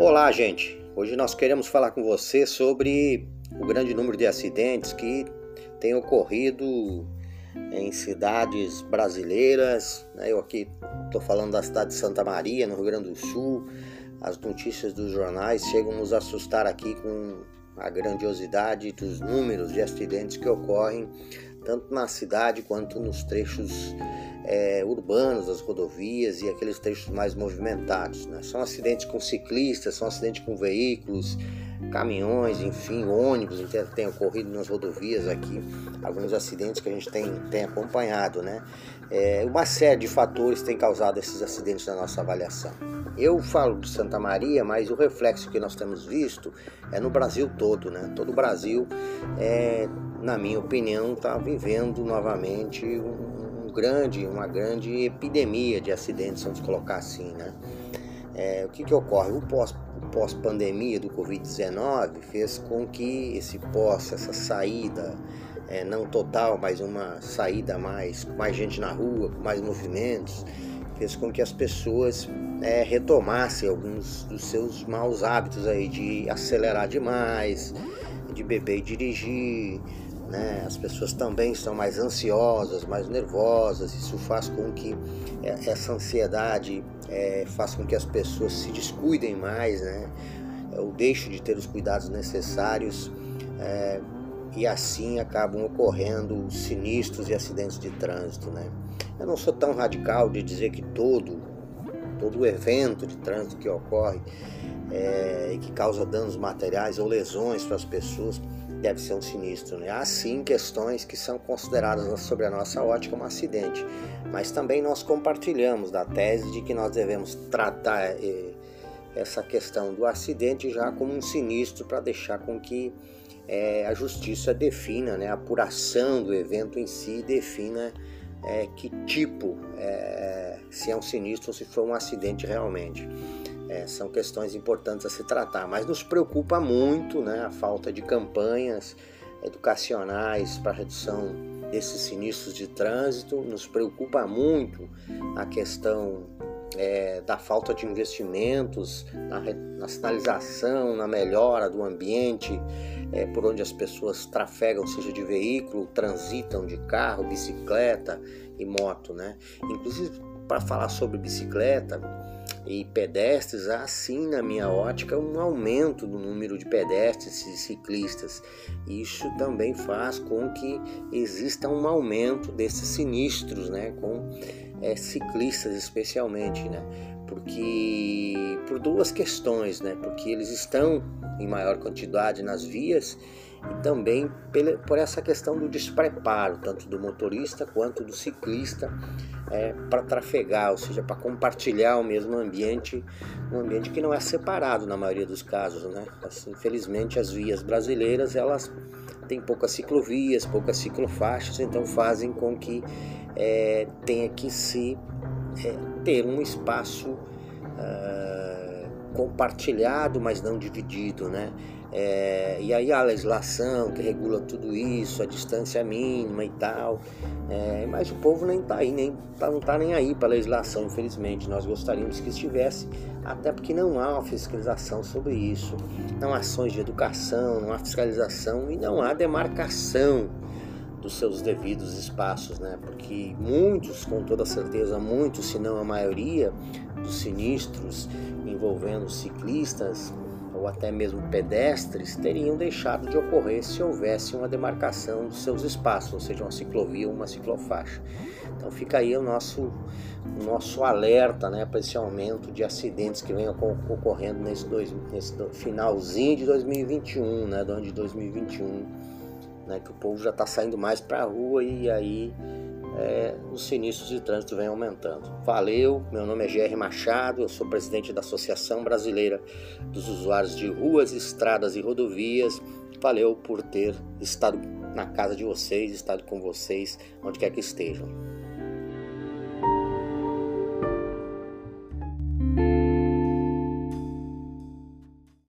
Olá, gente. Hoje nós queremos falar com você sobre o grande número de acidentes que tem ocorrido em cidades brasileiras. Né? Eu aqui estou falando da cidade de Santa Maria, no Rio Grande do Sul. As notícias dos jornais chegam a nos assustar aqui com a grandiosidade dos números de acidentes que ocorrem tanto na cidade quanto nos trechos é, urbanos das rodovias e aqueles trechos mais movimentados. Né? São acidentes com ciclistas, são acidentes com veículos, caminhões, enfim, ônibus, tem ocorrido nas rodovias aqui, alguns acidentes que a gente tem, tem acompanhado, né? É, uma série de fatores tem causado esses acidentes na nossa avaliação. Eu falo de Santa Maria, mas o reflexo que nós temos visto é no Brasil todo, né? Todo o Brasil, é, na minha opinião, está vivendo novamente um, grande, uma grande epidemia de acidentes, vamos colocar assim, né? É, o que, que ocorre? O pós pós-pandemia do Covid-19 fez com que esse pós, essa saída, é, não total, mas uma saída mais, com mais gente na rua, com mais movimentos, fez com que as pessoas é, retomassem alguns dos seus maus hábitos aí de acelerar demais, de beber e dirigir, né? As pessoas também estão mais ansiosas, mais nervosas. Isso faz com que é, essa ansiedade é, faz com que as pessoas se descuidem mais, né? ou deixem de ter os cuidados necessários. É, e assim acabam ocorrendo sinistros e acidentes de trânsito. Né? Eu não sou tão radical de dizer que todo, todo evento de trânsito que ocorre é, e que causa danos materiais ou lesões para as pessoas deve ser um sinistro. Né? Há sim questões que são consideradas sobre a nossa ótica um acidente, mas também nós compartilhamos da tese de que nós devemos tratar eh, essa questão do acidente já como um sinistro para deixar com que eh, a justiça defina, né, a apuração do evento em si defina eh, que tipo, se é um sinistro ou se foi um acidente realmente. É, são questões importantes a se tratar, mas nos preocupa muito né, a falta de campanhas educacionais para redução desses sinistros de trânsito, nos preocupa muito a questão é, da falta de investimentos na, na, sinalização, na melhora do ambiente é, por onde as pessoas trafegam, seja de veículo, transitam de carro, bicicleta e moto. Né? Inclusive, para falar sobre bicicleta, e pedestres, há sim, na minha ótica, um aumento do número de pedestres e ciclistas. Isso também faz com que exista um aumento desses sinistros, né, com é, ciclistas especialmente, né, porque por duas questões, né, porque eles estão em maior quantidade nas vias e também por essa questão do despreparo, tanto do motorista quanto do ciclista, é, para trafegar, ou seja, para compartilhar o mesmo ambiente, um ambiente que não é separado na maioria dos casos. Né? Assim, infelizmente, as vias brasileiras elas têm poucas ciclovias, poucas ciclofaixas, então fazem com que é, tenha que se é, ter um espaço uh, compartilhado, mas não dividido, né? É, e aí a legislação que regula tudo isso, a distância mínima e tal. É, mas o povo nem está aí, nem, tá, não está nem aí para a legislação, infelizmente. Nós gostaríamos que estivesse, até porque não há uma fiscalização sobre isso. Não há ações de educação, não há fiscalização e não há demarcação dos seus devidos espaços, né? Porque muitos, com toda certeza, muitos, se não a maioria, dos sinistros envolvendo ciclistas ou até mesmo pedestres teriam deixado de ocorrer se houvesse uma demarcação dos seus espaços, ou seja, uma ciclovia ou uma ciclofaixa. Então fica aí o nosso, o nosso alerta né, para esse aumento de acidentes que vem ocorrendo nesse, dois, nesse finalzinho de 2021, né, do ano de 2021, né, que o povo já está saindo mais para a rua e aí é, os sinistros de trânsito vêm aumentando. Valeu, meu nome é G.R. Machado, eu sou presidente da Associação Brasileira dos Usuários de Ruas, Estradas e Rodovias. Valeu por ter estado na casa de vocês, estado com vocês, onde quer que estejam.